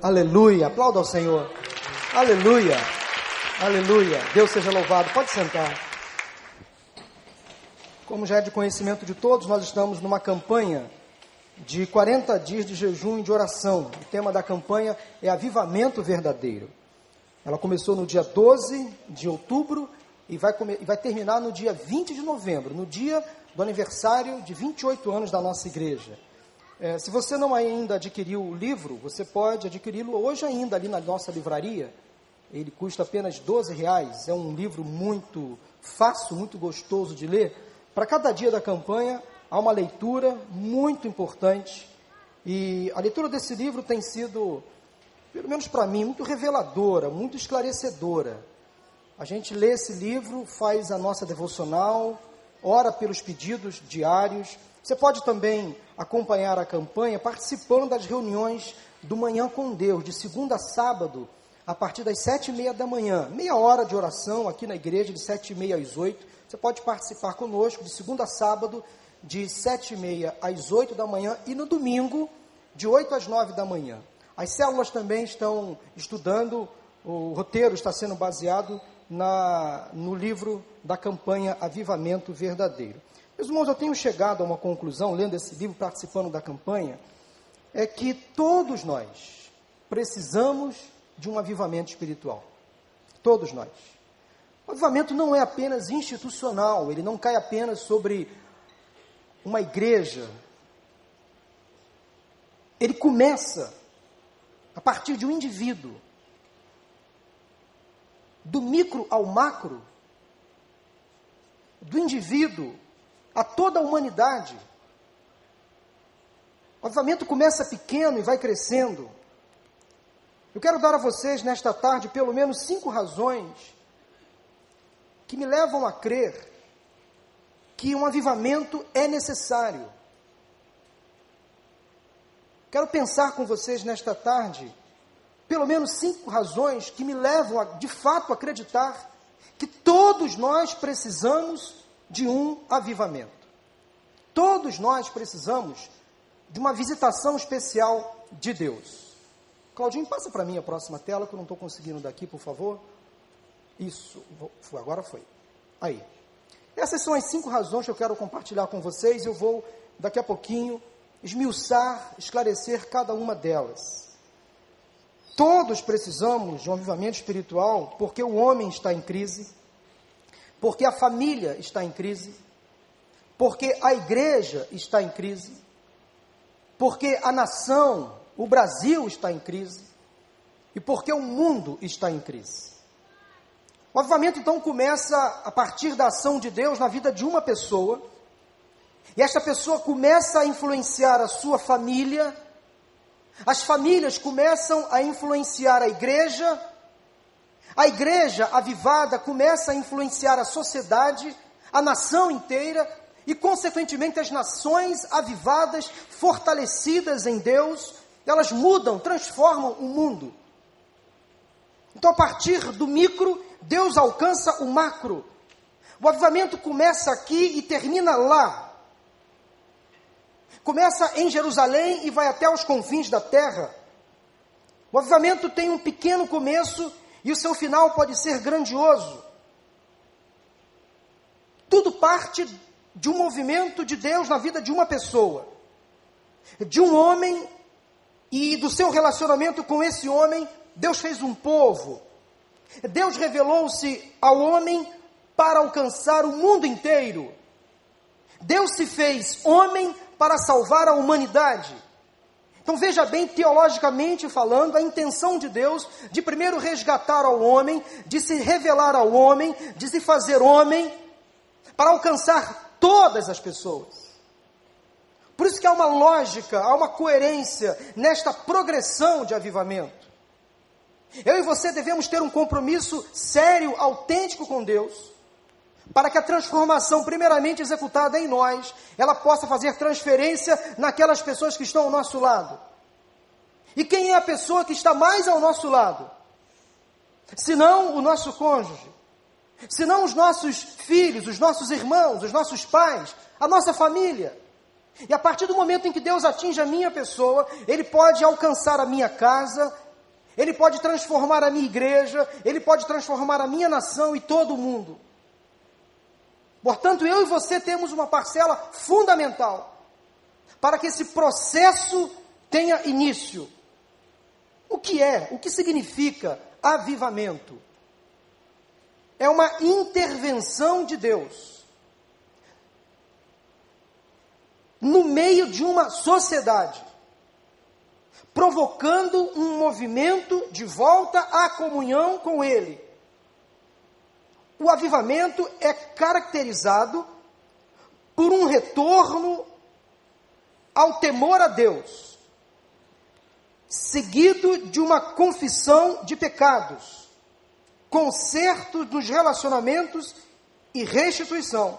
Aleluia. Aplauda ao Senhor. Aleluia. Aleluia. Deus seja louvado. Pode sentar. Como já é de conhecimento de todos, nós estamos numa campanha de 40 dias de jejum e de oração. O tema da campanha é Avivamento Verdadeiro. Ela começou no dia 12 de outubro e vai, vai terminar no dia 20 de novembro, no dia do aniversário de 28 anos da nossa igreja. É, se você não ainda adquiriu o livro, você pode adquiri-lo hoje ainda ali na nossa livraria. Ele custa apenas 12 reais. É um livro muito fácil, muito gostoso de ler para cada dia da campanha, há uma leitura muito importante. E a leitura desse livro tem sido, pelo menos para mim, muito reveladora, muito esclarecedora. A gente lê esse livro, faz a nossa devocional, ora pelos pedidos diários. Você pode também acompanhar a campanha participando das reuniões do Manhã com Deus, de segunda a sábado, a partir das sete e meia da manhã. Meia hora de oração aqui na igreja, de sete e meia às oito. Você pode participar conosco de segunda a sábado, de sete e meia às oito da manhã e no domingo, de oito às nove da manhã. As células também estão estudando, o roteiro está sendo baseado na, no livro da campanha Avivamento Verdadeiro. Meus irmãos, eu tenho chegado a uma conclusão, lendo esse livro, participando da campanha, é que todos nós precisamos de um avivamento espiritual. Todos nós. O avivamento não é apenas institucional, ele não cai apenas sobre uma igreja. Ele começa a partir de um indivíduo. Do micro ao macro, do indivíduo a toda a humanidade. O avivamento começa pequeno e vai crescendo. Eu quero dar a vocês nesta tarde pelo menos cinco razões que me levam a crer que um avivamento é necessário. Quero pensar com vocês nesta tarde pelo menos cinco razões que me levam a, de fato, acreditar que todos nós precisamos de um avivamento. Todos nós precisamos de uma visitação especial de Deus. Claudinho, passa para mim a próxima tela, que eu não estou conseguindo daqui, por favor. Isso, agora foi. Aí. Essas são as cinco razões que eu quero compartilhar com vocês. Eu vou, daqui a pouquinho, esmiuçar, esclarecer cada uma delas. Todos precisamos de um avivamento espiritual porque o homem está em crise, porque a família está em crise, porque a igreja está em crise, porque a nação, o Brasil está em crise. E porque o mundo está em crise. O avivamento então começa a partir da ação de Deus na vida de uma pessoa, e esta pessoa começa a influenciar a sua família, as famílias começam a influenciar a igreja, a igreja avivada começa a influenciar a sociedade, a nação inteira, e consequentemente as nações avivadas, fortalecidas em Deus, elas mudam, transformam o mundo. Então, a partir do micro, Deus alcança o macro. O avivamento começa aqui e termina lá. Começa em Jerusalém e vai até os confins da terra. O avivamento tem um pequeno começo e o seu final pode ser grandioso. Tudo parte de um movimento de Deus na vida de uma pessoa, de um homem e do seu relacionamento com esse homem, Deus fez um povo. Deus revelou-se ao homem para alcançar o mundo inteiro. Deus se fez homem para salvar a humanidade. Então veja bem, teologicamente falando, a intenção de Deus de primeiro resgatar ao homem, de se revelar ao homem, de se fazer homem, para alcançar todas as pessoas. Por isso que há uma lógica, há uma coerência nesta progressão de avivamento. Eu e você devemos ter um compromisso sério, autêntico com Deus, para que a transformação, primeiramente executada em nós, ela possa fazer transferência naquelas pessoas que estão ao nosso lado. E quem é a pessoa que está mais ao nosso lado? Se não o nosso cônjuge, se não os nossos filhos, os nossos irmãos, os nossos pais, a nossa família. E a partir do momento em que Deus atinge a minha pessoa, Ele pode alcançar a minha casa, Ele pode transformar a minha igreja, ele pode transformar a minha nação e todo o mundo. Portanto, eu e você temos uma parcela fundamental para que esse processo tenha início. O que é? O que significa avivamento? É uma intervenção de Deus no meio de uma sociedade, provocando um movimento de volta à comunhão com Ele. O avivamento é caracterizado por um retorno ao temor a Deus, seguido de uma confissão de pecados, conserto nos relacionamentos e restituição.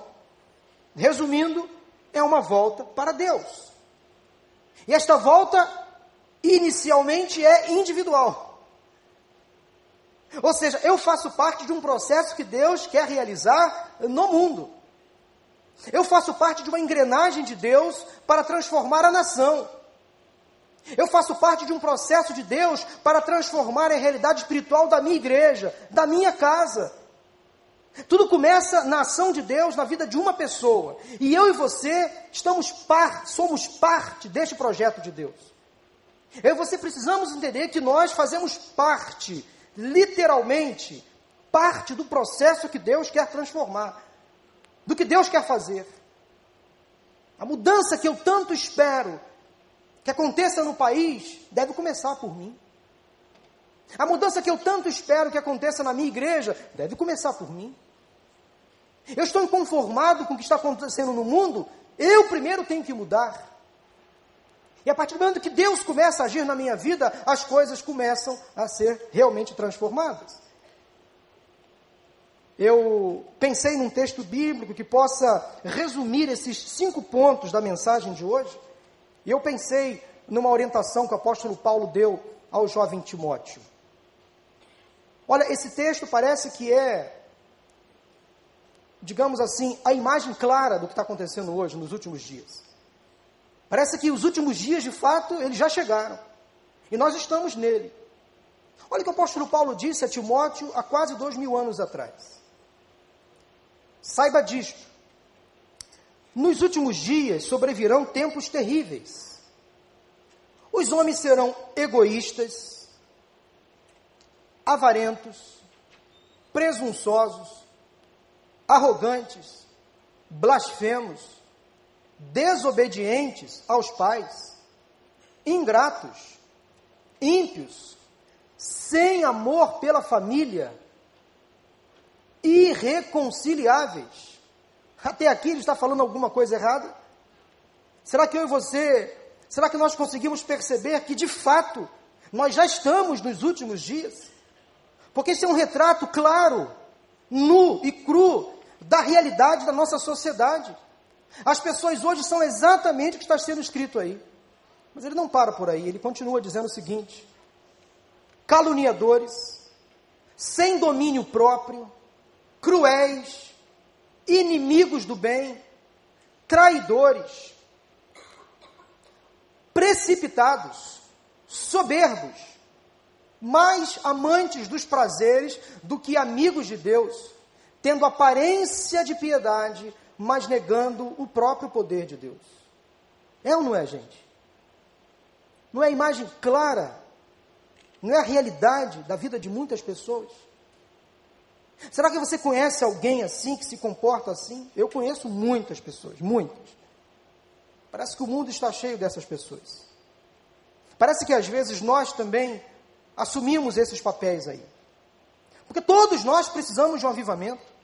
Resumindo, é uma volta para Deus. E esta volta, inicialmente, é individual. Ou seja, eu faço parte de um processo que Deus quer realizar no mundo. Eu faço parte de uma engrenagem de Deus para transformar a nação. Eu faço parte de um processo de Deus para transformar a realidade espiritual da minha igreja, da minha casa. Tudo começa na ação de Deus na vida de uma pessoa. E eu e você estamos parte, somos parte deste projeto de Deus. Eu e você precisamos entender que nós fazemos parte, literalmente, parte do processo que Deus quer transformar do que Deus quer fazer. A mudança que eu tanto espero que aconteça no país deve começar por mim. A mudança que eu tanto espero que aconteça na minha igreja deve começar por mim. Eu estou inconformado com o que está acontecendo no mundo, eu primeiro tenho que mudar. E a partir do momento que Deus começa a agir na minha vida, as coisas começam a ser realmente transformadas eu pensei num texto bíblico que possa resumir esses cinco pontos da mensagem de hoje. E eu pensei numa orientação que o apóstolo Paulo deu ao jovem Timóteo. Olha, esse texto parece que é, digamos assim, a imagem clara do que está acontecendo hoje, nos últimos dias. Parece que os últimos dias, de fato, eles já chegaram. E nós estamos nele. Olha o que o apóstolo Paulo disse a Timóteo há quase dois mil anos atrás. Saiba disto. Nos últimos dias sobrevirão tempos terríveis. Os homens serão egoístas, avarentos, presunçosos, arrogantes, blasfemos, desobedientes aos pais, ingratos, ímpios, sem amor pela família, irreconciliáveis. Até aqui ele está falando alguma coisa errada? Será que eu e você, será que nós conseguimos perceber que de fato nós já estamos nos últimos dias? Porque esse é um retrato claro, nu e cru da realidade da nossa sociedade. As pessoas hoje são exatamente o que está sendo escrito aí. Mas ele não para por aí, ele continua dizendo o seguinte: caluniadores, sem domínio próprio, cruéis, inimigos do bem, traidores, precipitados, soberbos, mais amantes dos prazeres do que amigos de Deus, tendo aparência de piedade, mas negando o próprio poder de Deus. É ou não é, gente? Não é a imagem clara? Não é a realidade da vida de muitas pessoas? Será que você conhece alguém assim, que se comporta assim? Eu conheço muitas pessoas, muitas. Parece que o mundo está cheio dessas pessoas. Parece que às vezes nós também assumimos esses papéis aí. Porque todos nós precisamos de um avivamento.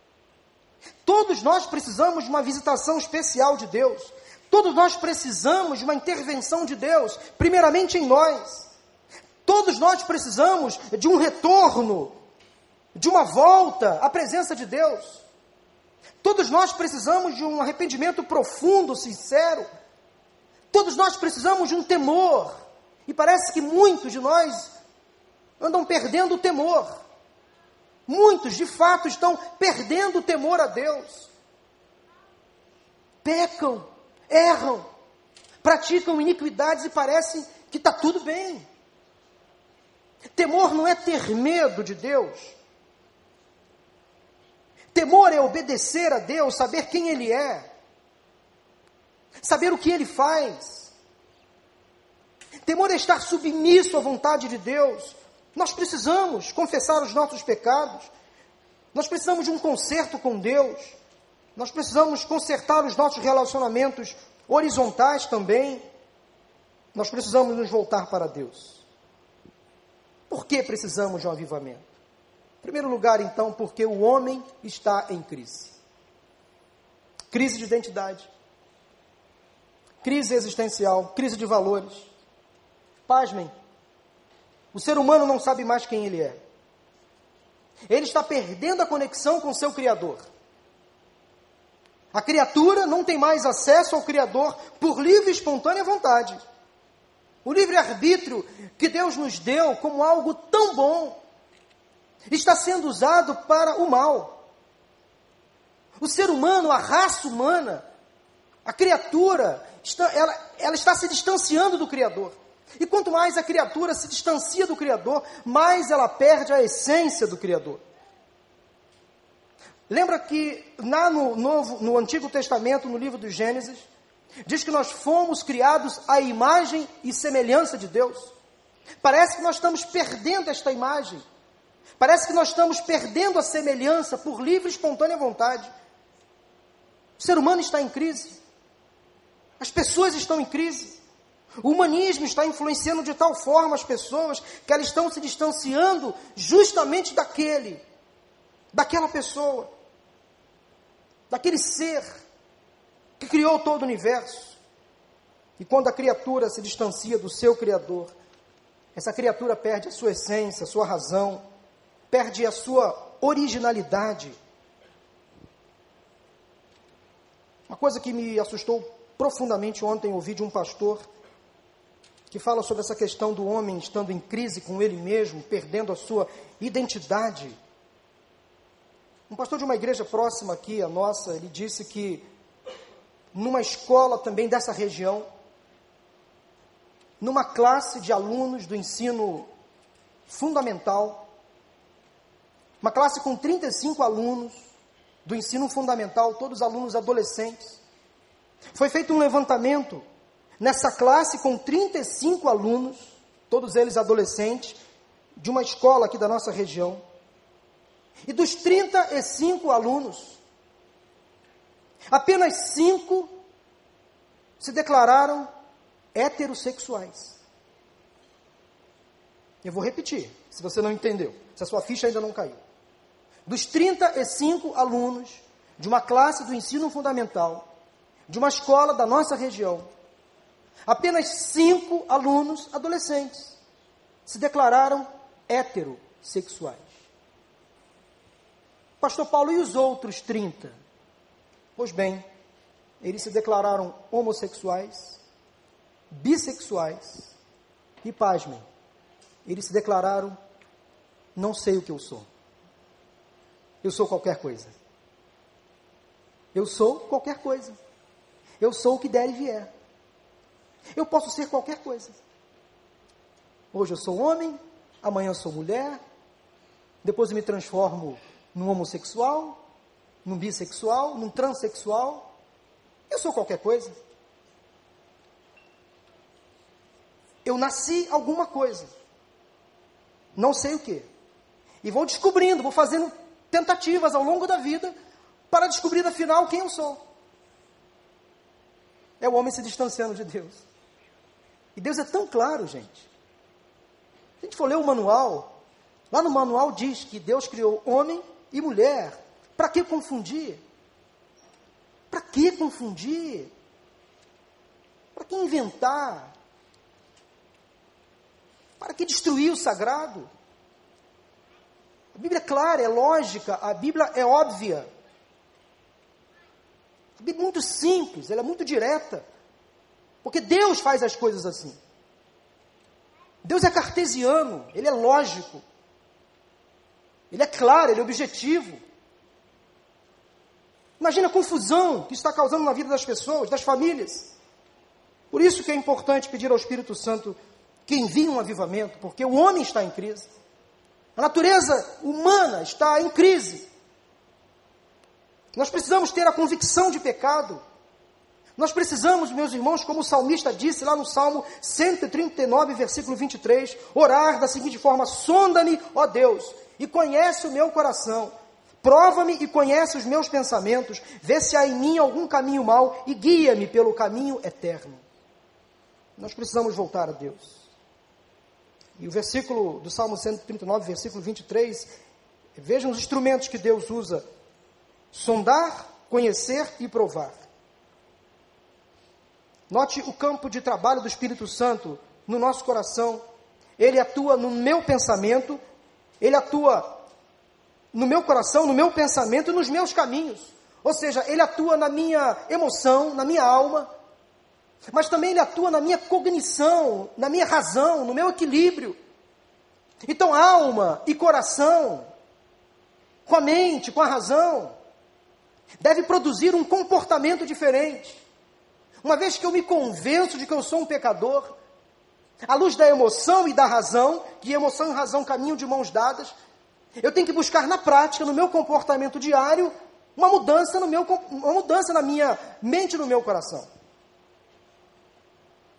Todos nós precisamos de uma visitação especial de Deus. Todos nós precisamos de uma intervenção de Deus, primeiramente em nós. Todos nós precisamos de um retorno de uma volta à presença de Deus. Todos nós precisamos de um arrependimento profundo, sincero. Todos nós precisamos de um temor. E parece que muitos de nós andam perdendo o temor. Muitos, de fato, estão perdendo o temor a Deus. Pecam, erram, praticam iniquidades e parece que está tudo bem. Temor não é ter medo de Deus. Temor é obedecer a Deus, saber quem Ele é, saber o que Ele faz. Temor é estar submisso à vontade de Deus. Nós precisamos confessar os nossos pecados. Nós precisamos de um conserto com Deus. Nós precisamos consertar os nossos relacionamentos horizontais também. Nós precisamos nos voltar para Deus. Por que precisamos de um avivamento? Em primeiro lugar, então, porque o homem está em crise. Crise de identidade, crise existencial, crise de valores. Pasmem, o ser humano não sabe mais quem ele é. Ele está perdendo a conexão com seu Criador. A criatura não tem mais acesso ao Criador por livre e espontânea vontade. O livre-arbítrio que Deus nos deu como algo tão bom está sendo usado para o mal. O ser humano, a raça humana, a criatura, ela, ela está se distanciando do Criador. E quanto mais a criatura se distancia do Criador, mais ela perde a essência do Criador. Lembra que lá no, Novo, no Antigo Testamento, no livro do Gênesis, Diz que nós fomos criados à imagem e semelhança de Deus. Parece que nós estamos perdendo esta imagem. Parece que nós estamos perdendo a semelhança por livre e espontânea vontade. O ser humano está em crise. As pessoas estão em crise. O humanismo está influenciando de tal forma as pessoas que elas estão se distanciando justamente daquele, daquela pessoa, daquele ser que criou todo o universo. E quando a criatura se distancia do seu Criador, essa criatura perde a sua essência, a sua razão, perde a sua originalidade. Uma coisa que me assustou profundamente ontem, ouvi de um pastor que fala sobre essa questão do homem estando em crise com ele mesmo, perdendo a sua identidade. Um pastor de uma igreja próxima aqui, a nossa, ele disse que numa escola também dessa região, numa classe de alunos do ensino fundamental, uma classe com 35 alunos do ensino fundamental, todos alunos adolescentes. Foi feito um levantamento nessa classe com 35 alunos, todos eles adolescentes, de uma escola aqui da nossa região. E dos 35 alunos, Apenas cinco se declararam heterossexuais. Eu vou repetir, se você não entendeu, se a sua ficha ainda não caiu. Dos 35 alunos de uma classe do ensino fundamental, de uma escola da nossa região, apenas cinco alunos adolescentes se declararam heterossexuais. Pastor Paulo, e os outros 30? Pois bem, eles se declararam homossexuais, bissexuais e, pasmem, eles se declararam: não sei o que eu sou. Eu sou qualquer coisa. Eu sou qualquer coisa. Eu sou o que der e vier. Eu posso ser qualquer coisa. Hoje eu sou homem, amanhã eu sou mulher, depois eu me transformo num homossexual, num bissexual, num transexual. Eu sou qualquer coisa. Eu nasci alguma coisa. Não sei o que. E vou descobrindo, vou fazendo tentativas ao longo da vida para descobrir afinal quem eu sou. É o homem se distanciando de Deus. E Deus é tão claro, gente. Se a gente for ler o manual, lá no manual diz que Deus criou homem e mulher para que confundir? Para que confundir? Para que inventar? Para que destruir o sagrado? A Bíblia é clara, é lógica, a Bíblia é óbvia. A Bíblia é muito simples, ela é muito direta. Porque Deus faz as coisas assim. Deus é cartesiano, ele é lógico. Ele é claro, ele é objetivo. Imagina a confusão que está causando na vida das pessoas, das famílias. Por isso que é importante pedir ao Espírito Santo que envia um avivamento, porque o homem está em crise. A natureza humana está em crise. Nós precisamos ter a convicção de pecado. Nós precisamos, meus irmãos, como o salmista disse lá no Salmo 139, versículo 23, orar da seguinte forma: Sonda-me, ó Deus, e conhece o meu coração. Prova-me e conhece os meus pensamentos, vê se há em mim algum caminho mau e guia-me pelo caminho eterno. Nós precisamos voltar a Deus. E o versículo do Salmo 139, versículo 23, vejam os instrumentos que Deus usa: sondar, conhecer e provar. Note o campo de trabalho do Espírito Santo no nosso coração. Ele atua no meu pensamento, ele atua no meu coração, no meu pensamento e nos meus caminhos. Ou seja, ele atua na minha emoção, na minha alma, mas também ele atua na minha cognição, na minha razão, no meu equilíbrio. Então, alma e coração, com a mente, com a razão, deve produzir um comportamento diferente. Uma vez que eu me convenço de que eu sou um pecador, à luz da emoção e da razão, que emoção e razão caminham de mãos dadas, eu tenho que buscar na prática, no meu comportamento diário, uma mudança no meu, uma mudança na minha mente e no meu coração.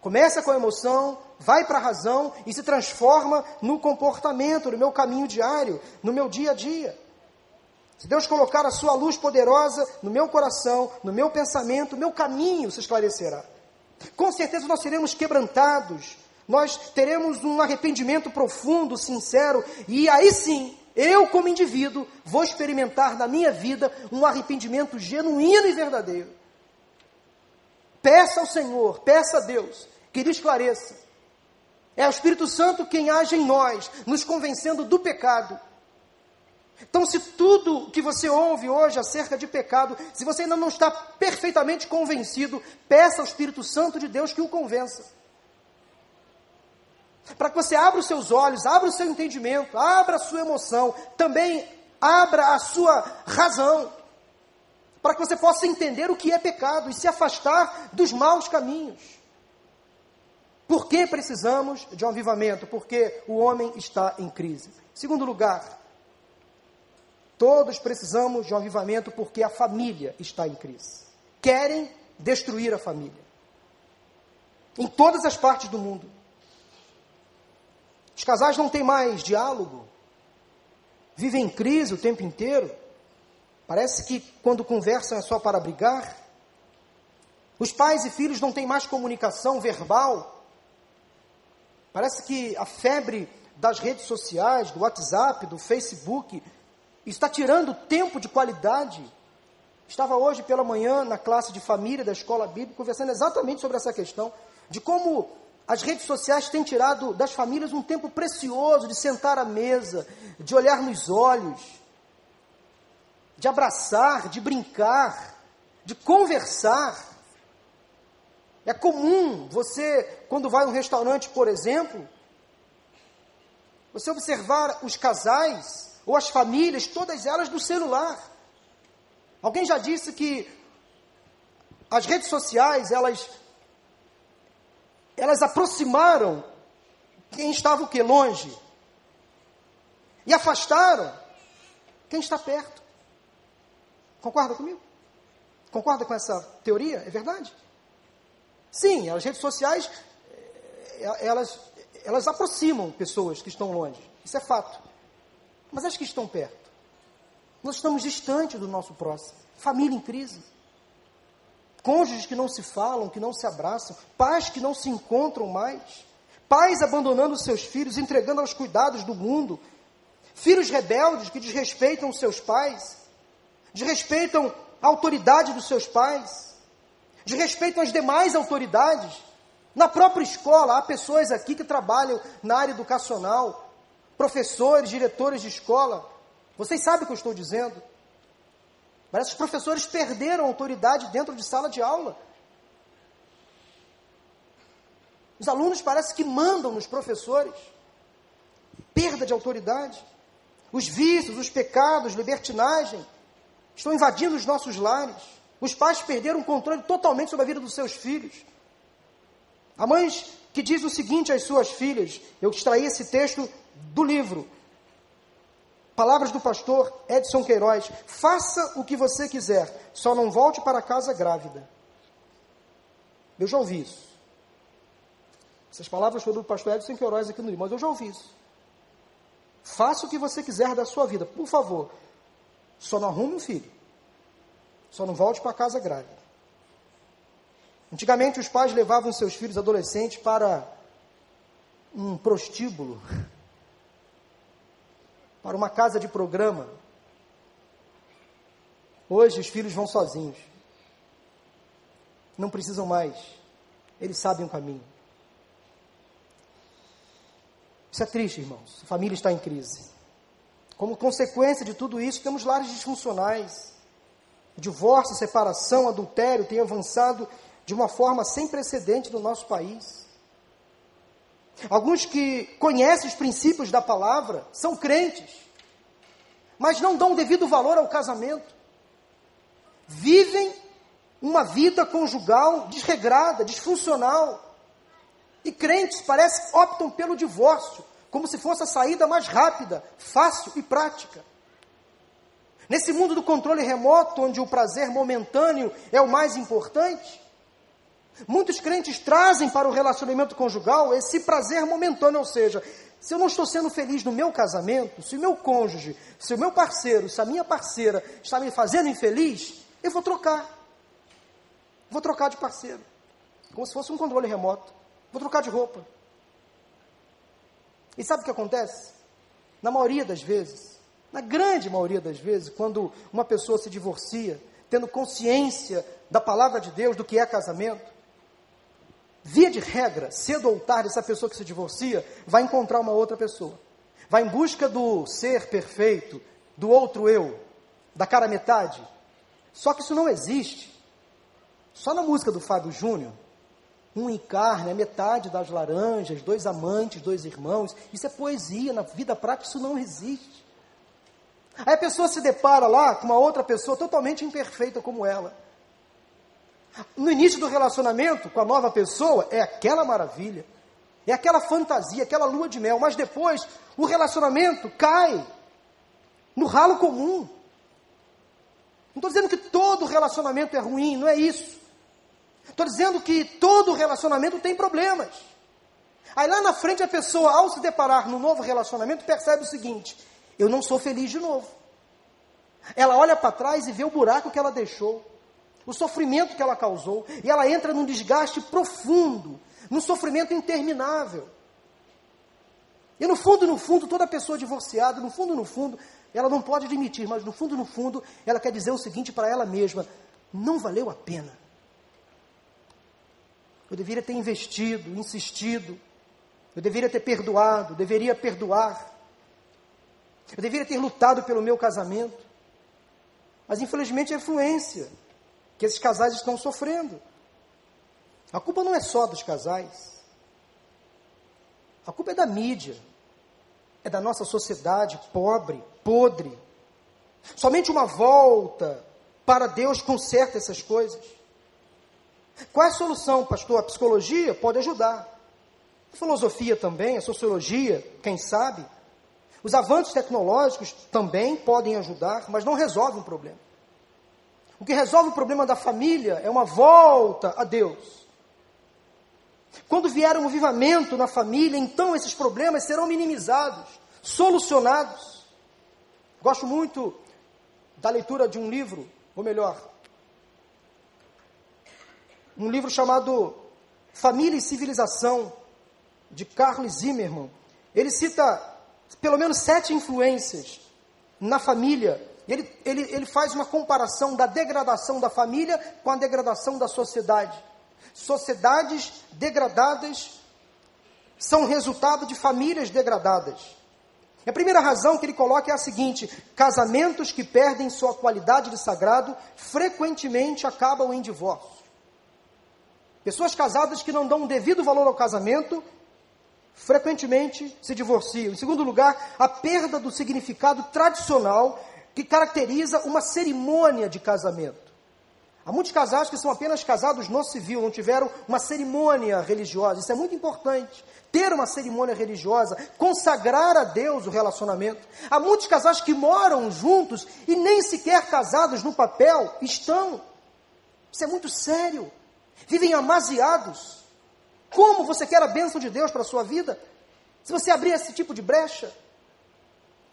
Começa com a emoção, vai para a razão e se transforma no comportamento, no meu caminho diário, no meu dia a dia. Se Deus colocar a sua luz poderosa no meu coração, no meu pensamento, meu caminho se esclarecerá. Com certeza nós seremos quebrantados, nós teremos um arrependimento profundo, sincero, e aí sim, eu como indivíduo, vou experimentar na minha vida um arrependimento genuíno e verdadeiro. Peça ao Senhor, peça a Deus que lhe esclareça. É o Espírito Santo quem age em nós, nos convencendo do pecado. Então, se tudo que você ouve hoje acerca de pecado, se você ainda não está perfeitamente convencido, peça ao Espírito Santo de Deus que o convença. Para que você abra os seus olhos, abra o seu entendimento, abra a sua emoção, também abra a sua razão, para que você possa entender o que é pecado e se afastar dos maus caminhos. Por que precisamos de um avivamento? Porque o homem está em crise. Segundo lugar, todos precisamos de um avivamento porque a família está em crise. Querem destruir a família. Em todas as partes do mundo. Os casais não têm mais diálogo. Vivem em crise o tempo inteiro. Parece que quando conversam é só para brigar. Os pais e filhos não têm mais comunicação verbal. Parece que a febre das redes sociais, do WhatsApp, do Facebook, está tirando tempo de qualidade. Estava hoje pela manhã na classe de família da escola bíblica conversando exatamente sobre essa questão, de como as redes sociais têm tirado das famílias um tempo precioso de sentar à mesa, de olhar nos olhos, de abraçar, de brincar, de conversar. É comum você, quando vai a um restaurante, por exemplo, você observar os casais ou as famílias, todas elas no celular. Alguém já disse que as redes sociais, elas elas aproximaram quem estava o que longe e afastaram quem está perto. Concorda comigo? Concorda com essa teoria? É verdade? Sim, as redes sociais, eh, elas, elas aproximam pessoas que estão longe. Isso é fato. Mas as que estão perto. Nós estamos distantes do nosso próximo. Família em crise. Cônjuges que não se falam, que não se abraçam. Pais que não se encontram mais. Pais abandonando seus filhos, entregando aos cuidados do mundo. Filhos rebeldes que desrespeitam seus pais. Desrespeitam a autoridade dos seus pais de respeito às demais autoridades. Na própria escola, há pessoas aqui que trabalham na área educacional, professores, diretores de escola. Vocês sabem o que eu estou dizendo. Parece que professores perderam autoridade dentro de sala de aula. Os alunos parece que mandam nos professores. Perda de autoridade. Os vícios, os pecados, libertinagem estão invadindo os nossos lares. Os pais perderam o controle totalmente sobre a vida dos seus filhos. Há mães que diz o seguinte às suas filhas. Eu extraí esse texto do livro. Palavras do pastor Edson Queiroz: Faça o que você quiser, só não volte para casa grávida. Eu já ouvi isso. Essas palavras foram do pastor Edson Queiroz aqui no mas eu já ouvi isso. Faça o que você quiser da sua vida, por favor. Só não arrume um filho. Só não volte para casa grávida. Antigamente os pais levavam seus filhos adolescentes para um prostíbulo, para uma casa de programa. Hoje os filhos vão sozinhos. Não precisam mais. Eles sabem o caminho. Isso é triste, irmãos. A família está em crise. Como consequência de tudo isso, temos lares disfuncionais. divórcio, separação, adultério têm avançado de uma forma sem precedente no nosso país. Alguns que conhecem os princípios da palavra são crentes, mas não dão devido valor ao casamento. Vivem uma vida conjugal desregrada, disfuncional. E crentes parece optam pelo divórcio, como se fosse a saída mais rápida, fácil e prática. Nesse mundo do controle remoto, onde o prazer momentâneo é o mais importante, Muitos crentes trazem para o relacionamento conjugal esse prazer momentâneo, ou seja, se eu não estou sendo feliz no meu casamento, se o meu cônjuge, se o meu parceiro, se a minha parceira está me fazendo infeliz, eu vou trocar. Vou trocar de parceiro. Como se fosse um controle remoto. Vou trocar de roupa. E sabe o que acontece? Na maioria das vezes, na grande maioria das vezes, quando uma pessoa se divorcia, tendo consciência da palavra de Deus, do que é casamento, Via de regra, cedo ou tarde, essa pessoa que se divorcia vai encontrar uma outra pessoa. Vai em busca do ser perfeito, do outro eu, da cara metade. Só que isso não existe. Só na música do Fábio Júnior, um encarna, é metade das laranjas, dois amantes, dois irmãos. Isso é poesia, na vida prática isso não existe. Aí a pessoa se depara lá com uma outra pessoa totalmente imperfeita como ela. No início do relacionamento com a nova pessoa, é aquela maravilha, é aquela fantasia, aquela lua de mel, mas depois o relacionamento cai no ralo comum. Não estou dizendo que todo relacionamento é ruim, não é isso. Estou dizendo que todo relacionamento tem problemas. Aí lá na frente a pessoa, ao se deparar no novo relacionamento, percebe o seguinte: eu não sou feliz de novo. Ela olha para trás e vê o buraco que ela deixou o sofrimento que ela causou, e ela entra num desgaste profundo, num sofrimento interminável. E no fundo, no fundo, toda pessoa divorciada, no fundo, no fundo, ela não pode admitir, mas no fundo, no fundo, ela quer dizer o seguinte para ela mesma: não valeu a pena. Eu deveria ter investido, insistido, eu deveria ter perdoado, deveria perdoar, eu deveria ter lutado pelo meu casamento. Mas infelizmente é influência que esses casais estão sofrendo. A culpa não é só dos casais. A culpa é da mídia. É da nossa sociedade pobre, podre. Somente uma volta para Deus conserta essas coisas. Qual é a solução, pastor? A psicologia pode ajudar. A filosofia também, a sociologia, quem sabe. Os avanços tecnológicos também podem ajudar, mas não resolvem o problema. O que resolve o problema da família é uma volta a Deus. Quando vier um avivamento na família, então esses problemas serão minimizados, solucionados. Gosto muito da leitura de um livro, ou melhor, um livro chamado Família e Civilização, de Carlos Zimmermann. Ele cita pelo menos sete influências na família ele, ele, ele faz uma comparação da degradação da família com a degradação da sociedade. Sociedades degradadas são resultado de famílias degradadas. A primeira razão que ele coloca é a seguinte: casamentos que perdem sua qualidade de sagrado frequentemente acabam em divórcio. Pessoas casadas que não dão um devido valor ao casamento frequentemente se divorciam. Em segundo lugar, a perda do significado tradicional que caracteriza uma cerimônia de casamento. Há muitos casais que são apenas casados no civil, não tiveram uma cerimônia religiosa. Isso é muito importante. Ter uma cerimônia religiosa, consagrar a Deus o relacionamento. Há muitos casais que moram juntos e nem sequer casados no papel estão. Isso é muito sério. Vivem amaziados. Como você quer a bênção de Deus para a sua vida? Se você abrir esse tipo de brecha,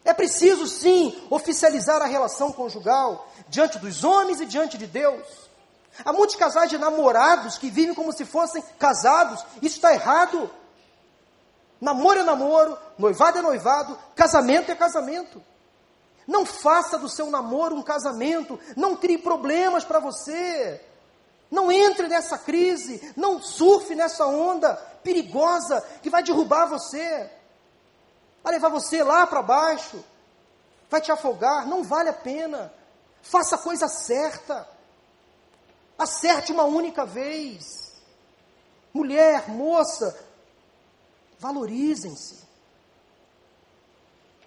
é preciso sim oficializar a relação conjugal diante dos homens e diante de Deus. Há muitos casais de namorados que vivem como se fossem casados. Isso está errado. Namoro é namoro, noivado é noivado, casamento é casamento. Não faça do seu namoro um casamento, não crie problemas para você. Não entre nessa crise, não surfe nessa onda perigosa que vai derrubar você vai levar você lá para baixo, vai te afogar, não vale a pena. Faça a coisa certa. Acerte uma única vez. Mulher, moça, valorizem-se.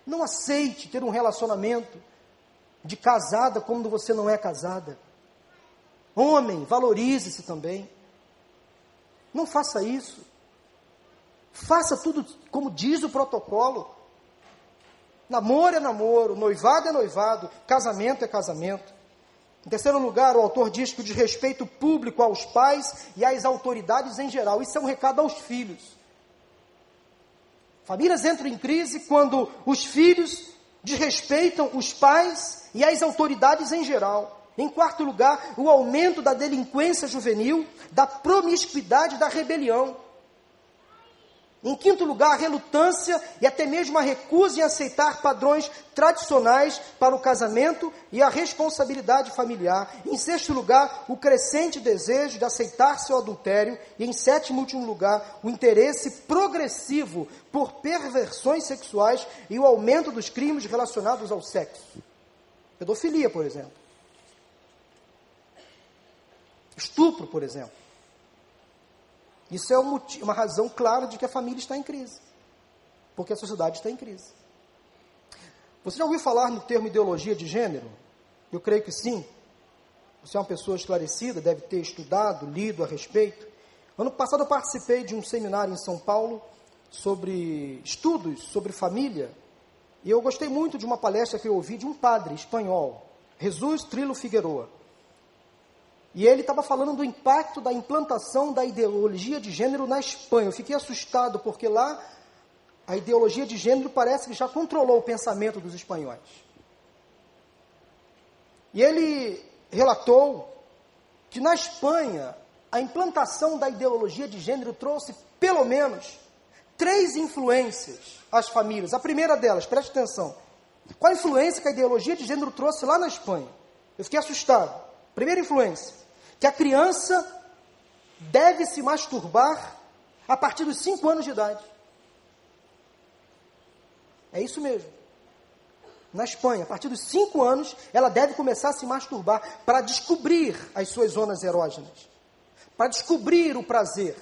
Não aceite ter um relacionamento de casada quando você não é casada. Homem, valorize-se também. Não faça isso. Faça tudo como diz o protocolo. Namoro é namoro, noivado é noivado, casamento é casamento. Em terceiro lugar, o autor diz que o desrespeito público aos pais e às autoridades em geral. Isso é um recado aos filhos. Famílias entram em crise quando os filhos desrespeitam os pais e as autoridades em geral. Em quarto lugar, o aumento da delinquência juvenil, da promiscuidade, da rebelião. Em quinto lugar, a relutância e até mesmo a recusa em aceitar padrões tradicionais para o casamento e a responsabilidade familiar. Em sexto lugar, o crescente desejo de aceitar seu adultério. E em sétimo e último lugar, o interesse progressivo por perversões sexuais e o aumento dos crimes relacionados ao sexo. Pedofilia, por exemplo. Estupro, por exemplo. Isso é uma razão clara de que a família está em crise. Porque a sociedade está em crise. Você já ouviu falar no termo ideologia de gênero? Eu creio que sim. Você é uma pessoa esclarecida, deve ter estudado, lido a respeito. Ano passado eu participei de um seminário em São Paulo sobre estudos sobre família. E eu gostei muito de uma palestra que eu ouvi de um padre espanhol, Jesus Trilo Figueroa. E ele estava falando do impacto da implantação da ideologia de gênero na Espanha. Eu fiquei assustado, porque lá a ideologia de gênero parece que já controlou o pensamento dos espanhóis. E ele relatou que na Espanha a implantação da ideologia de gênero trouxe pelo menos três influências às famílias. A primeira delas, preste atenção. Qual a influência que a ideologia de gênero trouxe lá na Espanha? Eu fiquei assustado. Primeira influência que a criança deve se masturbar a partir dos 5 anos de idade. É isso mesmo. Na Espanha, a partir dos 5 anos, ela deve começar a se masturbar para descobrir as suas zonas erógenas, para descobrir o prazer,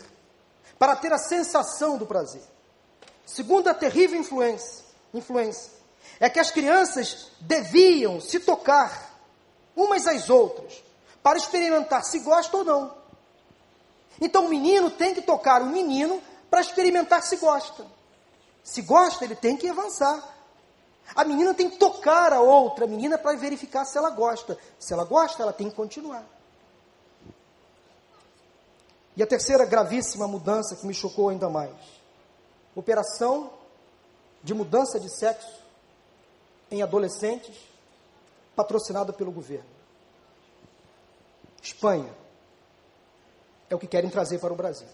para ter a sensação do prazer. Segunda terrível influência, influência é que as crianças deviam se tocar umas às outras para experimentar se gosta ou não. Então o menino tem que tocar o menino para experimentar se gosta. Se gosta, ele tem que avançar. A menina tem que tocar a outra menina para verificar se ela gosta. Se ela gosta, ela tem que continuar. E a terceira gravíssima mudança que me chocou ainda mais: operação de mudança de sexo em adolescentes, patrocinada pelo governo. Espanha. É o que querem trazer para o Brasil.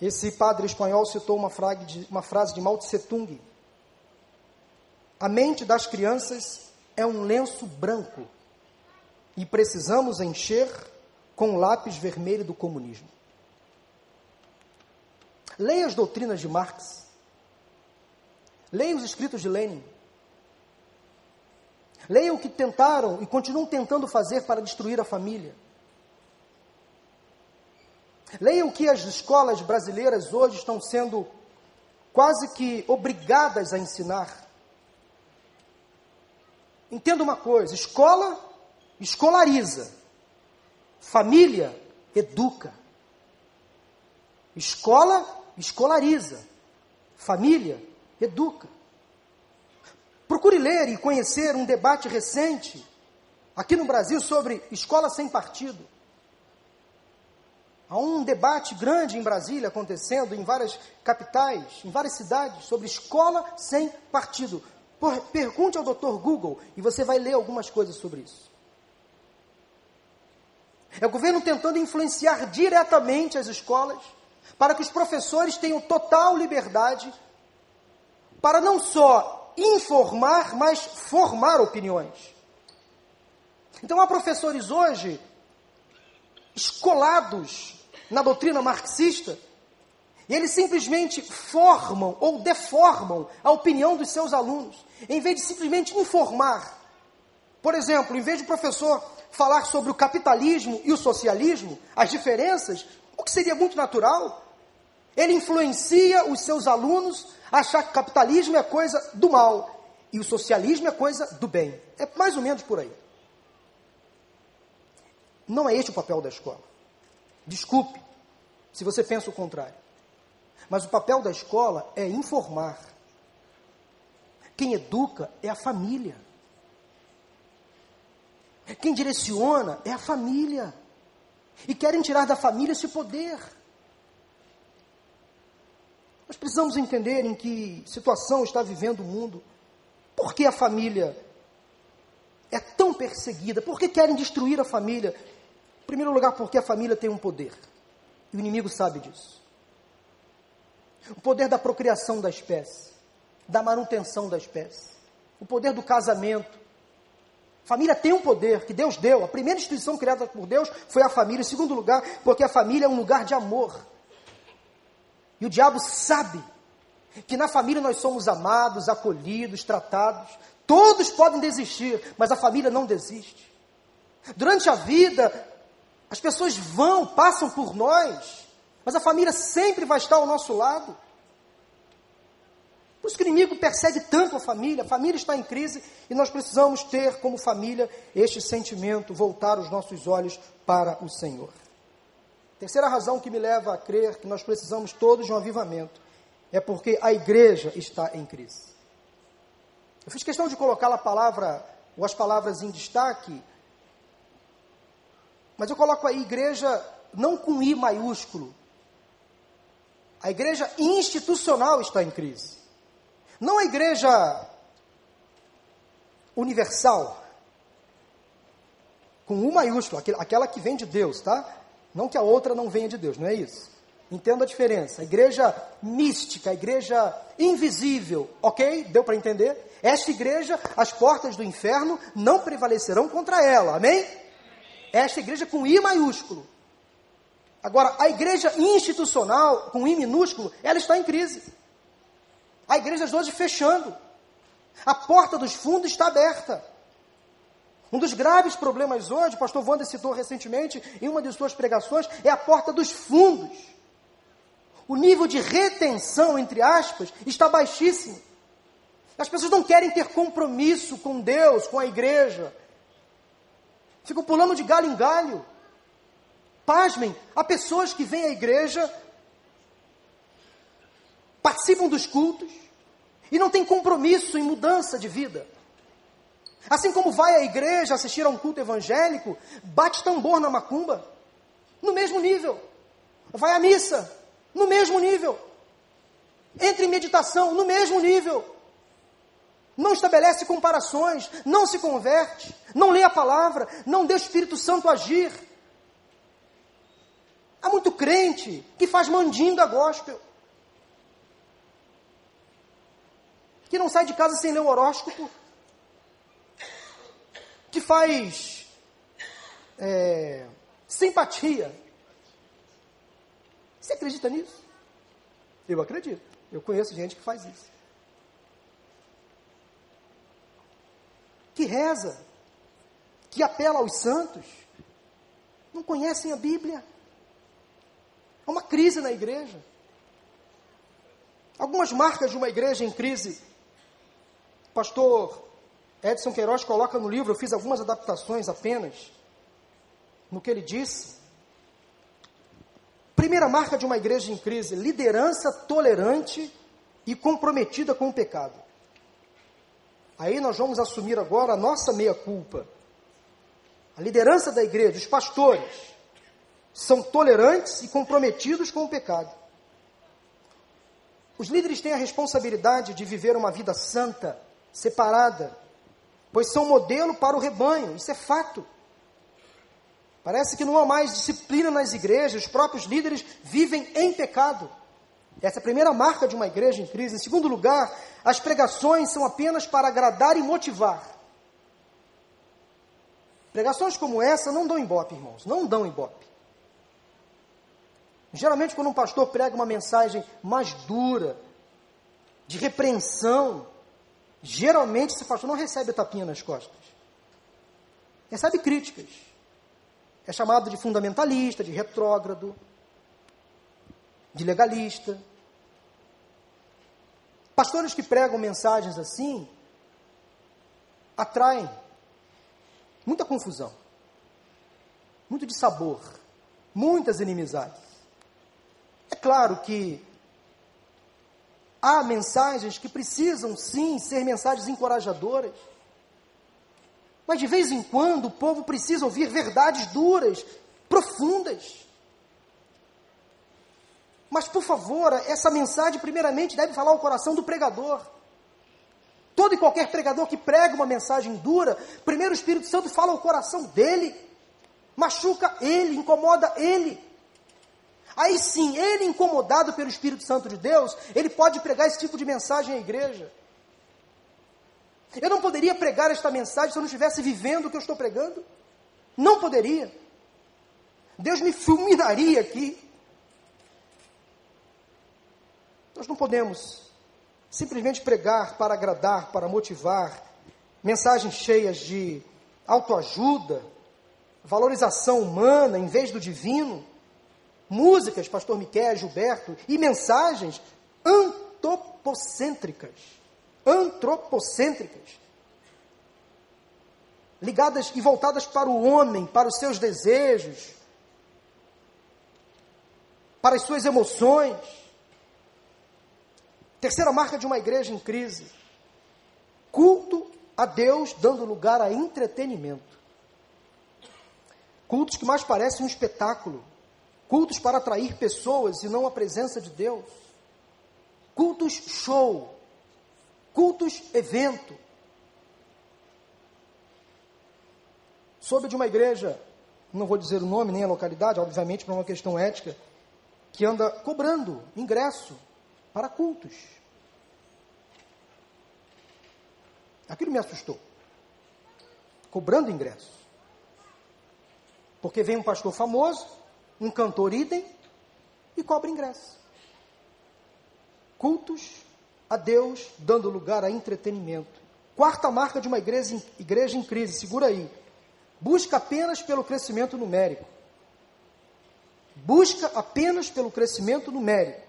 Esse padre espanhol citou uma frase de, uma frase de Mao Tse Tung. A mente das crianças é um lenço branco e precisamos encher com o lápis vermelho do comunismo. Leia as doutrinas de Marx. Leia os escritos de Lenin. Leiam o que tentaram e continuam tentando fazer para destruir a família. Leiam o que as escolas brasileiras hoje estão sendo quase que obrigadas a ensinar. Entenda uma coisa: escola escolariza. Família educa. Escola escolariza. Família educa. Procure ler e conhecer um debate recente aqui no Brasil sobre escola sem partido. Há um debate grande em Brasília acontecendo em várias capitais, em várias cidades, sobre escola sem partido. Por, pergunte ao Dr. Google e você vai ler algumas coisas sobre isso. É o governo tentando influenciar diretamente as escolas para que os professores tenham total liberdade para não só informar, mas formar opiniões. Então há professores hoje escolados na doutrina marxista, e eles simplesmente formam ou deformam a opinião dos seus alunos, em vez de simplesmente informar. Por exemplo, em vez de o professor falar sobre o capitalismo e o socialismo, as diferenças, o que seria muito natural, ele influencia os seus alunos a achar que o capitalismo é coisa do mal e o socialismo é coisa do bem. É mais ou menos por aí. Não é este o papel da escola. Desculpe se você pensa o contrário. Mas o papel da escola é informar. Quem educa é a família. Quem direciona é a família. E querem tirar da família esse poder. Nós precisamos entender em que situação está vivendo o mundo. Por que a família é tão perseguida? Por que querem destruir a família? Em primeiro lugar, porque a família tem um poder. E o inimigo sabe disso. O poder da procriação da espécie, da manutenção da espécie, o poder do casamento. Família tem um poder que Deus deu. A primeira instituição criada por Deus foi a família. Em segundo lugar, porque a família é um lugar de amor. E o diabo sabe que na família nós somos amados, acolhidos, tratados. Todos podem desistir, mas a família não desiste. Durante a vida, as pessoas vão, passam por nós, mas a família sempre vai estar ao nosso lado. Por isso que o inimigo persegue tanto a família, a família está em crise e nós precisamos ter como família este sentimento, voltar os nossos olhos para o Senhor. Terceira razão que me leva a crer que nós precisamos todos de um avivamento é porque a igreja está em crise. Eu fiz questão de colocar a palavra, ou as palavras em destaque, mas eu coloco aí igreja não com I maiúsculo. A igreja institucional está em crise. Não a igreja universal, com U maiúsculo, aquela que vem de Deus, tá? Não que a outra não venha de Deus, não é isso. Entenda a diferença. A igreja mística, a igreja invisível, ok? Deu para entender? Esta igreja, as portas do inferno não prevalecerão contra ela, amém? Esta igreja com I maiúsculo. Agora, a igreja institucional, com I minúsculo, ela está em crise. A igreja hoje fechando. A porta dos fundos está aberta. Um dos graves problemas hoje, o pastor Wander citou recentemente em uma de suas pregações, é a porta dos fundos. O nível de retenção, entre aspas, está baixíssimo. As pessoas não querem ter compromisso com Deus, com a igreja. Ficam pulando de galho em galho. Pasmem, há pessoas que vêm à igreja, participam dos cultos e não têm compromisso em mudança de vida. Assim como vai à igreja assistir a um culto evangélico, bate tambor na macumba, no mesmo nível. Vai à missa, no mesmo nível. Entra em meditação, no mesmo nível. Não estabelece comparações, não se converte, não lê a palavra, não deixa o Espírito Santo agir. Há muito crente que faz mandinga gospel. Que não sai de casa sem ler o horóscopo, que faz é, simpatia. Você acredita nisso? Eu acredito. Eu conheço gente que faz isso. Que reza, que apela aos santos, não conhecem a Bíblia. Há uma crise na igreja. Algumas marcas de uma igreja em crise. Pastor Edson Queiroz coloca no livro, eu fiz algumas adaptações apenas, no que ele disse. Primeira marca de uma igreja em crise: liderança tolerante e comprometida com o pecado. Aí nós vamos assumir agora a nossa meia-culpa. A liderança da igreja, os pastores, são tolerantes e comprometidos com o pecado. Os líderes têm a responsabilidade de viver uma vida santa, separada, pois são modelo para o rebanho, isso é fato. Parece que não há mais disciplina nas igrejas, os próprios líderes vivem em pecado. Essa é a primeira marca de uma igreja em crise. Em segundo lugar, as pregações são apenas para agradar e motivar. Pregações como essa não dão ibope, irmãos, não dão ibope. Geralmente, quando um pastor prega uma mensagem mais dura, de repreensão, geralmente esse pastor não recebe tapinha nas costas. Recebe críticas. É chamado de fundamentalista, de retrógrado, de legalista. Pastores que pregam mensagens assim atraem muita confusão, muito dissabor, muitas inimizades. É claro que há mensagens que precisam sim ser mensagens encorajadoras. Mas de vez em quando o povo precisa ouvir verdades duras, profundas. Mas por favor, essa mensagem primeiramente deve falar ao coração do pregador. Todo e qualquer pregador que prega uma mensagem dura, primeiro o Espírito Santo fala ao coração dele, machuca ele, incomoda ele. Aí sim, ele incomodado pelo Espírito Santo de Deus, ele pode pregar esse tipo de mensagem à igreja. Eu não poderia pregar esta mensagem se eu não estivesse vivendo o que eu estou pregando? Não poderia. Deus me fulminaria aqui. Nós não podemos simplesmente pregar para agradar, para motivar, mensagens cheias de autoajuda, valorização humana em vez do divino músicas, pastor Miquel, Gilberto, e mensagens antropocêntricas. Antropocêntricas. Ligadas e voltadas para o homem, para os seus desejos, para as suas emoções. Terceira marca de uma igreja em crise: culto a Deus dando lugar a entretenimento. Cultos que mais parecem um espetáculo, Cultos para atrair pessoas e não a presença de Deus. Cultos show. Cultos evento. Soube de uma igreja, não vou dizer o nome nem a localidade, obviamente por uma questão ética, que anda cobrando ingresso para cultos. Aquilo me assustou. Cobrando ingresso. Porque vem um pastor famoso, um cantor idem e cobra ingresso. Cultos a Deus dando lugar a entretenimento. Quarta marca de uma igreja, igreja em crise, segura aí. Busca apenas pelo crescimento numérico. Busca apenas pelo crescimento numérico.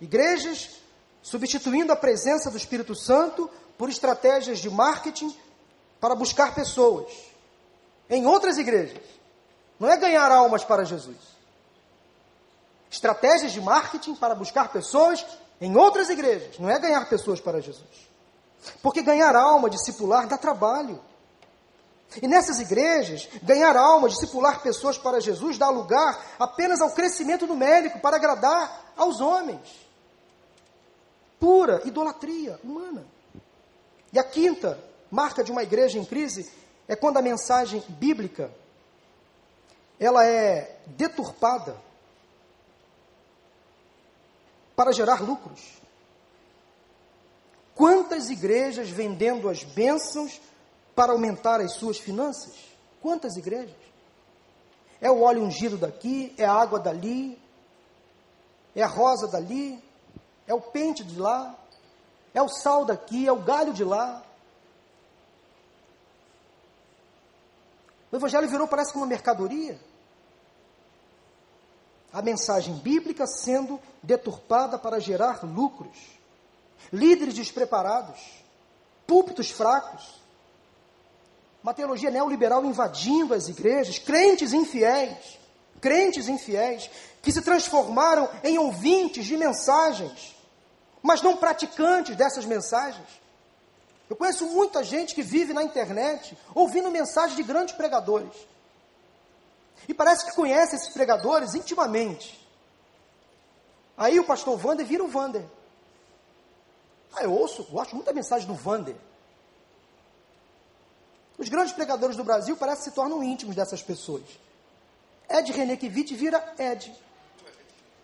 Igrejas substituindo a presença do Espírito Santo por estratégias de marketing para buscar pessoas. Em outras igrejas, não é ganhar almas para Jesus estratégias de marketing para buscar pessoas em outras igrejas. Não é ganhar pessoas para Jesus. Porque ganhar alma, discipular, dá trabalho. E nessas igrejas, ganhar alma, discipular pessoas para Jesus dá lugar apenas ao crescimento numérico para agradar aos homens. Pura idolatria humana. E a quinta marca de uma igreja em crise é quando a mensagem bíblica ela é deturpada para gerar lucros. Quantas igrejas vendendo as bênçãos para aumentar as suas finanças? Quantas igrejas? É o óleo ungido daqui, é a água dali, é a rosa dali, é o pente de lá, é o sal daqui, é o galho de lá. O evangelho virou, parece que uma mercadoria a mensagem bíblica sendo deturpada para gerar lucros, líderes despreparados, púlpitos fracos, uma teologia neoliberal invadindo as igrejas, crentes infiéis, crentes infiéis, que se transformaram em ouvintes de mensagens, mas não praticantes dessas mensagens. Eu conheço muita gente que vive na internet ouvindo mensagens de grandes pregadores. E parece que conhece esses pregadores intimamente. Aí o pastor Wander vira o Wander. Ah, eu ouço, gosto muito da mensagem do Wander. Os grandes pregadores do Brasil parecem se tornam íntimos dessas pessoas. Ed Renekiewicz vira Ed.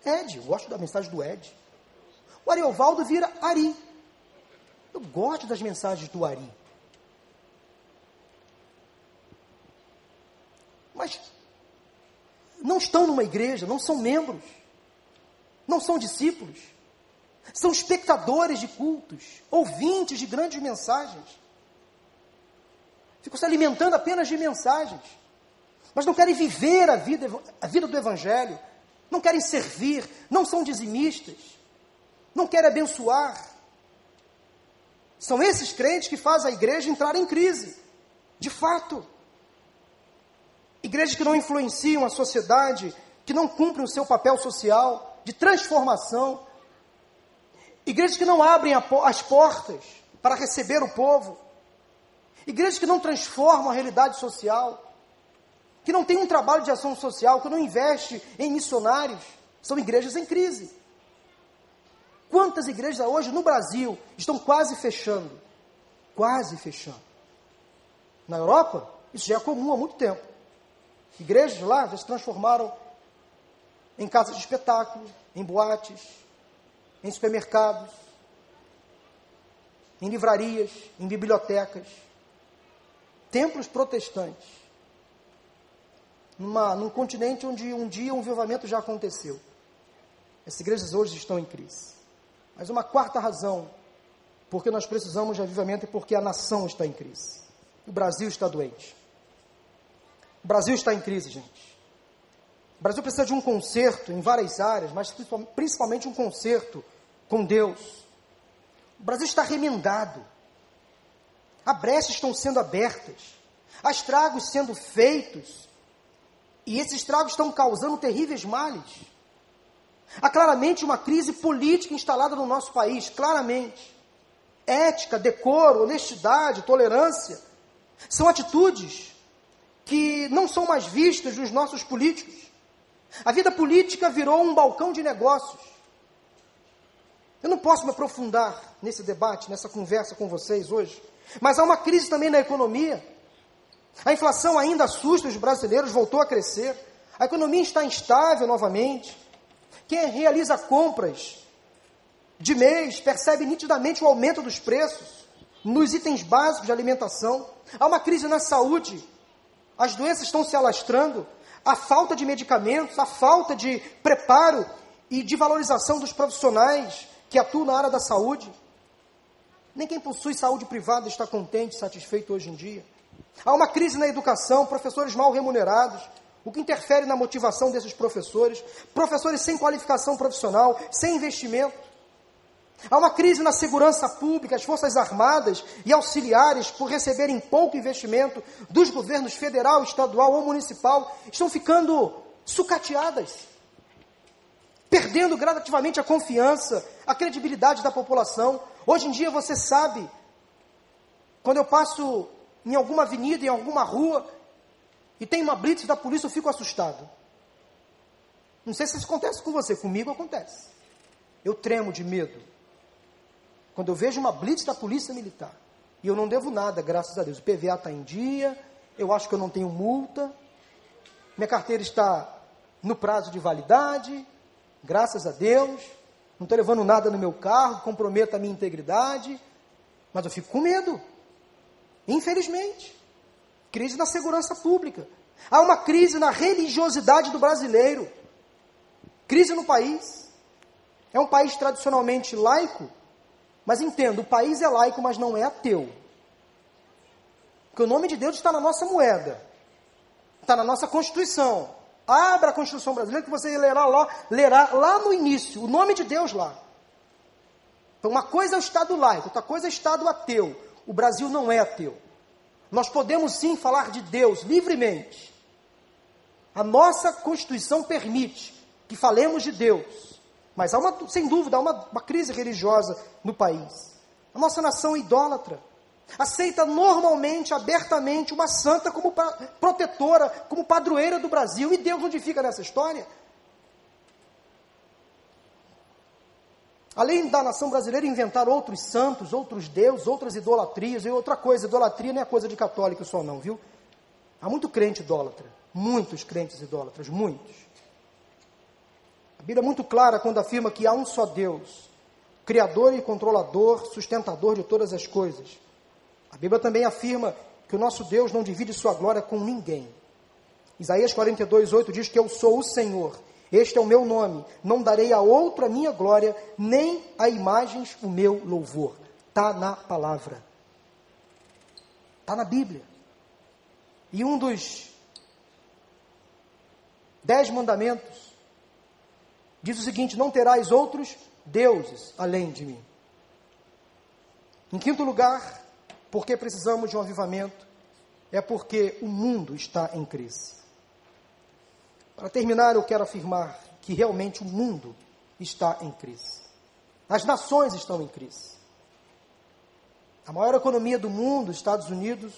Ed, gosto da mensagem do Ed. O Ariovaldo vira Ari. Eu gosto das mensagens do Ari. Mas não estão numa igreja, não são membros, não são discípulos, são espectadores de cultos, ouvintes de grandes mensagens. Ficam se alimentando apenas de mensagens, mas não querem viver a vida, a vida do Evangelho, não querem servir, não são dizimistas, não querem abençoar. São esses crentes que fazem a igreja entrar em crise, de fato. Igrejas que não influenciam a sociedade, que não cumprem o seu papel social de transformação. Igrejas que não abrem as portas para receber o povo. Igrejas que não transformam a realidade social. Que não têm um trabalho de ação social, que não investe em missionários. São igrejas em crise. Quantas igrejas hoje no Brasil estão quase fechando? Quase fechando. Na Europa, isso já é comum há muito tempo. Igrejas lá já se transformaram em casas de espetáculo, em boates, em supermercados, em livrarias, em bibliotecas, templos protestantes, numa, num continente onde um dia um vivamento já aconteceu. Essas igrejas hoje estão em crise. Mas uma quarta razão porque nós precisamos de avivamento é porque a nação está em crise. O Brasil está doente. O Brasil está em crise, gente. O Brasil precisa de um conserto em várias áreas, mas principalmente um conserto com Deus. O Brasil está remendado. Há brechas estão sendo abertas. Há estragos sendo feitos. E esses estragos estão causando terríveis males. Há claramente uma crise política instalada no nosso país, claramente. Ética, decoro, honestidade, tolerância são atitudes que não são mais vistas dos nossos políticos. A vida política virou um balcão de negócios. Eu não posso me aprofundar nesse debate, nessa conversa com vocês hoje, mas há uma crise também na economia. A inflação ainda assusta os brasileiros, voltou a crescer. A economia está instável novamente. Quem realiza compras de mês percebe nitidamente o aumento dos preços nos itens básicos de alimentação. Há uma crise na saúde as doenças estão se alastrando, a falta de medicamentos, a falta de preparo e de valorização dos profissionais que atuam na área da saúde. Nem quem possui saúde privada está contente, satisfeito hoje em dia. Há uma crise na educação, professores mal remunerados, o que interfere na motivação desses professores, professores sem qualificação profissional, sem investimento. Há uma crise na segurança pública, as Forças Armadas e auxiliares, por receberem pouco investimento dos governos federal, estadual ou municipal, estão ficando sucateadas, perdendo gradativamente a confiança, a credibilidade da população. Hoje em dia você sabe, quando eu passo em alguma avenida, em alguma rua, e tem uma blitz da polícia, eu fico assustado. Não sei se isso acontece com você, comigo acontece. Eu tremo de medo. Quando eu vejo uma blitz da polícia militar, e eu não devo nada, graças a Deus, o PVA está em dia, eu acho que eu não tenho multa, minha carteira está no prazo de validade, graças a Deus, não estou levando nada no meu carro, comprometa a minha integridade, mas eu fico com medo, infelizmente. Crise na segurança pública. Há uma crise na religiosidade do brasileiro. Crise no país. É um país tradicionalmente laico, mas entenda, o país é laico, mas não é ateu. Porque o nome de Deus está na nossa moeda, está na nossa Constituição. Abra a Constituição brasileira que você lerá lá, lerá lá no início, o nome de Deus lá. Então, uma coisa é o Estado laico, outra coisa é o Estado ateu. O Brasil não é ateu. Nós podemos sim falar de Deus livremente. A nossa Constituição permite que falemos de Deus. Mas há uma, sem dúvida, há uma, uma crise religiosa no país. A nossa nação é idólatra. Aceita normalmente, abertamente, uma santa como protetora, como padroeira do Brasil. E Deus onde fica nessa história? Além da nação brasileira inventar outros santos, outros deuses, outras idolatrias, e outra coisa, idolatria não é coisa de católico só não, viu? Há muito crente idólatra, muitos crentes idólatras, muitos. A Bíblia é muito clara quando afirma que há um só Deus, Criador e controlador, sustentador de todas as coisas. A Bíblia também afirma que o nosso Deus não divide sua glória com ninguém. Isaías 42, 8 diz que eu sou o Senhor, este é o meu nome. Não darei a outro a minha glória, nem a imagens o meu louvor. Está na palavra. Está na Bíblia. E um dos dez mandamentos diz o seguinte: Não terás outros deuses além de mim. Em quinto lugar, porque precisamos de um avivamento, é porque o mundo está em crise. Para terminar, eu quero afirmar que realmente o mundo está em crise. As nações estão em crise. A maior economia do mundo, Estados Unidos,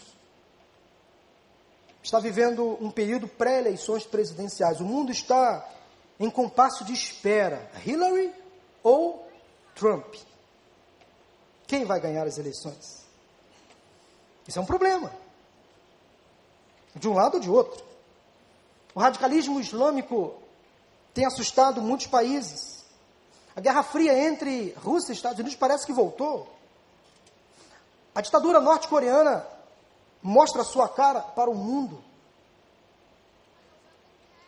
está vivendo um período pré-eleições presidenciais. O mundo está em compasso de espera: Hillary ou Trump? Quem vai ganhar as eleições? Isso é um problema. De um lado ou de outro. O radicalismo islâmico tem assustado muitos países. A Guerra Fria entre Rússia e Estados Unidos parece que voltou. A ditadura norte-coreana mostra sua cara para o mundo.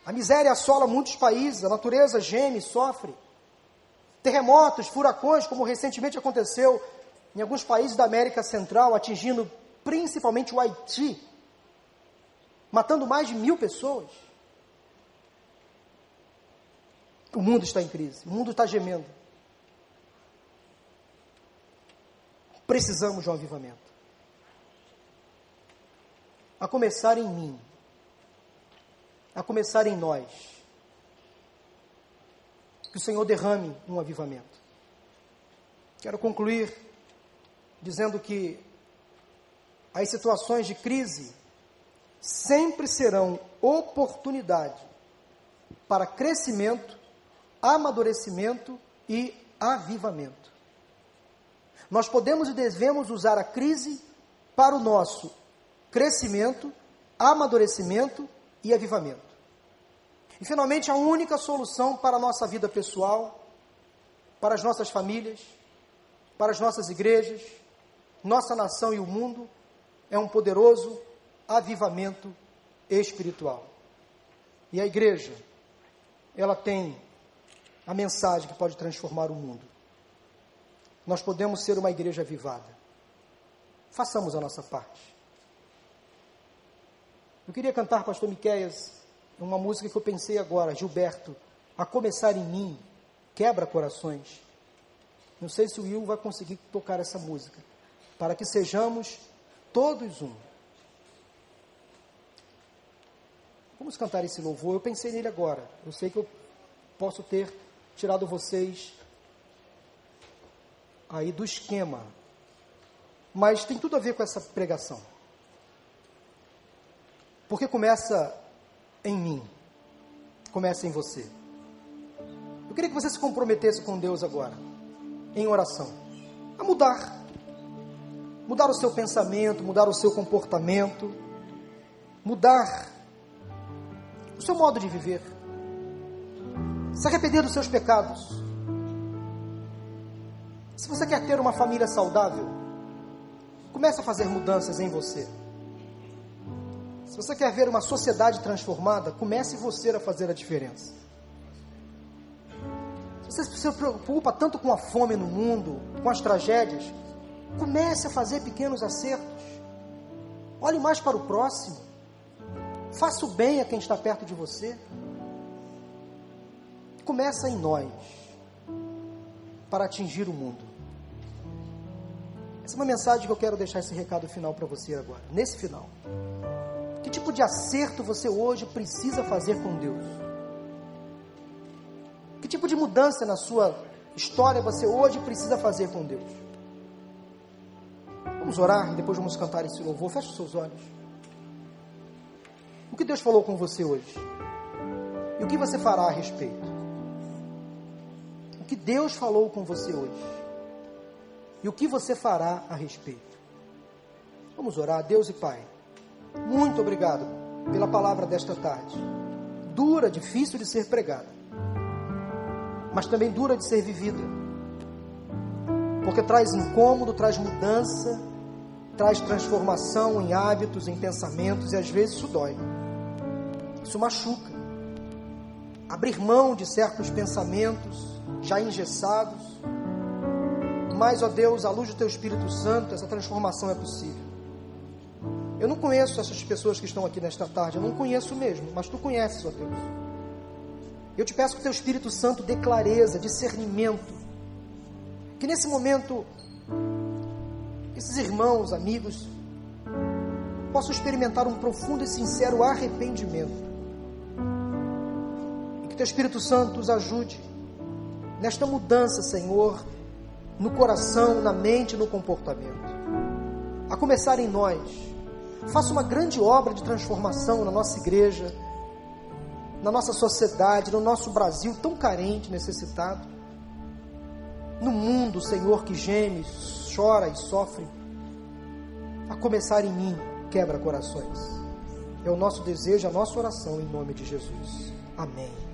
A miséria assola muitos países, a natureza geme, sofre. Terremotos, furacões, como recentemente aconteceu em alguns países da América Central, atingindo principalmente o Haiti, matando mais de mil pessoas. O mundo está em crise, o mundo está gemendo. Precisamos de um avivamento. A começar em mim, a começar em nós. Que o Senhor derrame um avivamento. Quero concluir dizendo que as situações de crise sempre serão oportunidade para crescimento amadurecimento e avivamento. Nós podemos e devemos usar a crise para o nosso crescimento, amadurecimento e avivamento. E finalmente, a única solução para a nossa vida pessoal, para as nossas famílias, para as nossas igrejas, nossa nação e o mundo, é um poderoso avivamento espiritual. E a igreja, ela tem a mensagem que pode transformar o mundo. Nós podemos ser uma igreja avivada. Façamos a nossa parte. Eu queria cantar, pastor Miqueias, uma música que eu pensei agora, Gilberto, a começar em mim, quebra corações. Não sei se o Will vai conseguir tocar essa música, para que sejamos todos um. Vamos cantar esse louvor. Eu pensei nele agora. Eu sei que eu posso ter tirado vocês aí do esquema. Mas tem tudo a ver com essa pregação. Porque começa em mim, começa em você. Eu queria que você se comprometesse com Deus agora, em oração, a mudar. Mudar o seu pensamento, mudar o seu comportamento, mudar o seu modo de viver se arrepender dos seus pecados. Se você quer ter uma família saudável, comece a fazer mudanças em você. Se você quer ver uma sociedade transformada, comece você a fazer a diferença. Se você se preocupa tanto com a fome no mundo, com as tragédias, comece a fazer pequenos acertos. Olhe mais para o próximo. Faça o bem a quem está perto de você começa em nós para atingir o mundo. Essa é uma mensagem que eu quero deixar esse recado final para você agora, nesse final. Que tipo de acerto você hoje precisa fazer com Deus? Que tipo de mudança na sua história você hoje precisa fazer com Deus? Vamos orar e depois vamos cantar esse louvor. Feche seus olhos. O que Deus falou com você hoje? E o que você fará a respeito? O que Deus falou com você hoje? E o que você fará a respeito? Vamos orar, Deus e Pai. Muito obrigado pela palavra desta tarde. Dura, difícil de ser pregada, mas também dura de ser vivida. Porque traz incômodo, traz mudança, traz transformação em hábitos, em pensamentos, e às vezes isso dói. Isso machuca. Abrir mão de certos pensamentos já engessados. Mas, ó Deus, à luz do Teu Espírito Santo, essa transformação é possível. Eu não conheço essas pessoas que estão aqui nesta tarde, eu não conheço mesmo, mas Tu conheces, ó Deus. Eu te peço que Teu Espírito Santo dê clareza, discernimento. Que nesse momento, esses irmãos, amigos, possam experimentar um profundo e sincero arrependimento teu Espírito Santo nos ajude nesta mudança, Senhor, no coração, na mente, no comportamento. A começar em nós. Faça uma grande obra de transformação na nossa igreja, na nossa sociedade, no nosso Brasil tão carente, necessitado. No mundo, Senhor, que geme, chora e sofre. A começar em mim, quebra corações. É o nosso desejo, a nossa oração em nome de Jesus. Amém.